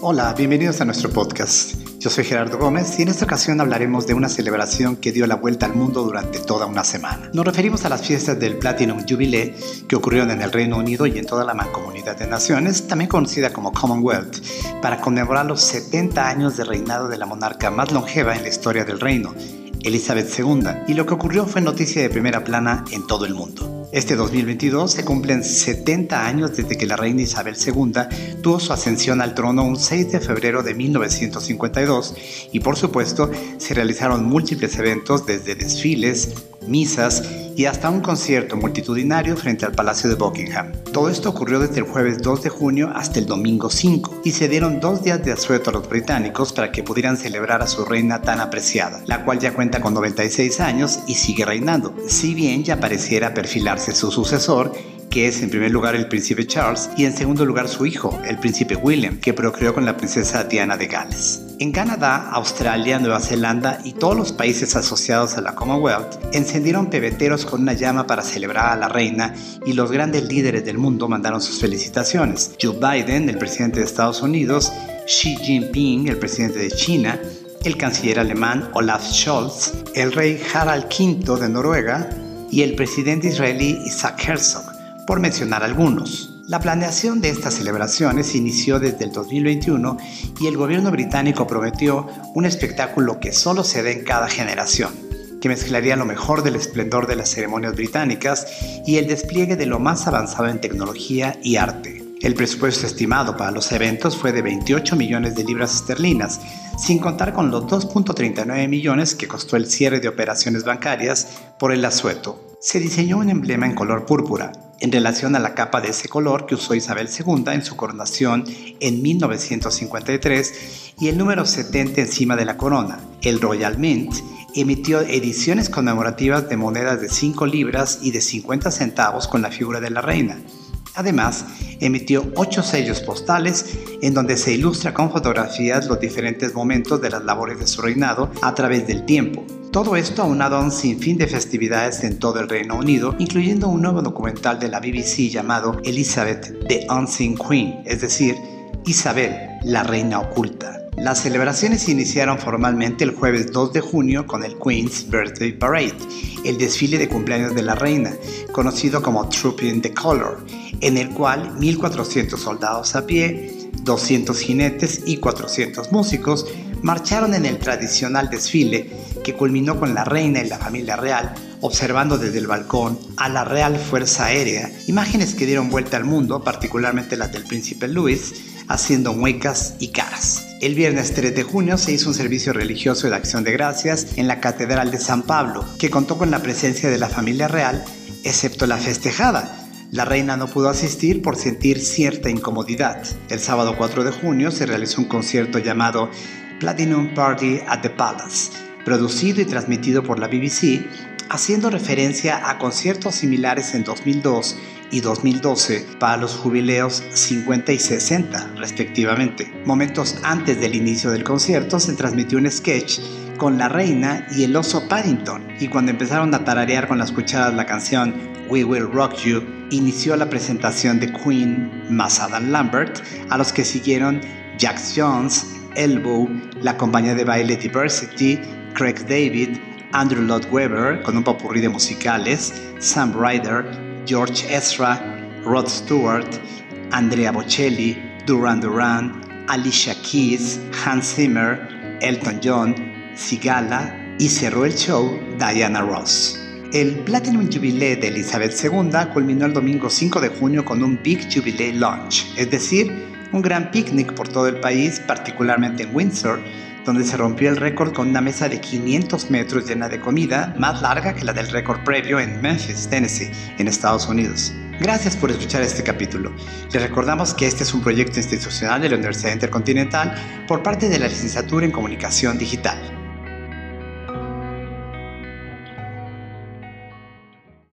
Hola, bienvenidos a nuestro podcast. Yo soy Gerardo Gómez y en esta ocasión hablaremos de una celebración que dio la vuelta al mundo durante toda una semana. Nos referimos a las fiestas del Platinum Jubilee que ocurrieron en el Reino Unido y en toda la mancomunidad de naciones, también conocida como Commonwealth, para conmemorar los 70 años de reinado de la monarca más longeva en la historia del reino, Elizabeth II, y lo que ocurrió fue noticia de primera plana en todo el mundo. Este 2022 se cumplen 70 años desde que la reina Isabel II tuvo su ascensión al trono un 6 de febrero de 1952 y por supuesto se realizaron múltiples eventos desde desfiles, misas y hasta un concierto multitudinario frente al Palacio de Buckingham. Todo esto ocurrió desde el jueves 2 de junio hasta el domingo 5 y se dieron dos días de asueto a los británicos para que pudieran celebrar a su reina tan apreciada, la cual ya cuenta con 96 años y sigue reinando, si bien ya pareciera perfilarse su sucesor es en primer lugar el príncipe Charles y en segundo lugar su hijo, el príncipe William, que procreó con la princesa Diana de Gales. En Canadá, Australia, Nueva Zelanda y todos los países asociados a la Commonwealth encendieron pebeteros con una llama para celebrar a la reina y los grandes líderes del mundo mandaron sus felicitaciones. Joe Biden, el presidente de Estados Unidos, Xi Jinping, el presidente de China, el canciller alemán Olaf Scholz, el rey Harald V de Noruega y el presidente israelí Isaac Herzog por mencionar algunos. La planeación de estas celebraciones inició desde el 2021 y el gobierno británico prometió un espectáculo que solo se ve en cada generación, que mezclaría lo mejor del esplendor de las ceremonias británicas y el despliegue de lo más avanzado en tecnología y arte. El presupuesto estimado para los eventos fue de 28 millones de libras esterlinas, sin contar con los 2.39 millones que costó el cierre de operaciones bancarias por el asueto. Se diseñó un emblema en color púrpura, en relación a la capa de ese color que usó Isabel II en su coronación en 1953 y el número 70 encima de la corona. El Royal Mint emitió ediciones conmemorativas de monedas de 5 libras y de 50 centavos con la figura de la reina. Además, emitió ocho sellos postales en donde se ilustra con fotografías los diferentes momentos de las labores de su reinado a través del tiempo. Todo esto aunado a un sinfín de festividades en todo el Reino Unido, incluyendo un nuevo documental de la BBC llamado Elizabeth the Unseen Queen, es decir, Isabel, la reina oculta. Las celebraciones iniciaron formalmente el jueves 2 de junio con el Queen's Birthday Parade, el desfile de cumpleaños de la reina, conocido como Trooping the Color, en el cual 1.400 soldados a pie, 200 jinetes y 400 músicos marcharon en el tradicional desfile que culminó con la reina y la familia real observando desde el balcón a la Real Fuerza Aérea, imágenes que dieron vuelta al mundo, particularmente las del príncipe Luis, haciendo muecas y caras. El viernes 3 de junio se hizo un servicio religioso de acción de gracias en la Catedral de San Pablo, que contó con la presencia de la familia real, excepto la festejada, la reina no pudo asistir por sentir cierta incomodidad. El sábado 4 de junio se realizó un concierto llamado Platinum Party at the Palace, producido y transmitido por la BBC, haciendo referencia a conciertos similares en 2002 y 2012 para los jubileos 50 y 60 respectivamente. Momentos antes del inicio del concierto se transmitió un sketch con la reina y el oso Paddington y cuando empezaron a tararear con las cucharas la canción We Will Rock You, inició la presentación de Queen más Adam Lambert, a los que siguieron Jack Jones, Elbow, la compañía de baile Diversity, Craig David, Andrew Lloyd Webber con un popurrí de musicales, Sam Ryder, George Ezra, Rod Stewart, Andrea Bocelli, Duran Duran, Alicia Keys, Hans Zimmer, Elton John, Sigala y cerró el show Diana Ross. El Platinum Jubilee de Elizabeth II culminó el domingo 5 de junio con un Big Jubilee Lunch, es decir, un gran picnic por todo el país, particularmente en Windsor, donde se rompió el récord con una mesa de 500 metros llena de comida, más larga que la del récord previo en Memphis, Tennessee, en Estados Unidos. Gracias por escuchar este capítulo. Les recordamos que este es un proyecto institucional de la Universidad Intercontinental por parte de la Licenciatura en Comunicación Digital.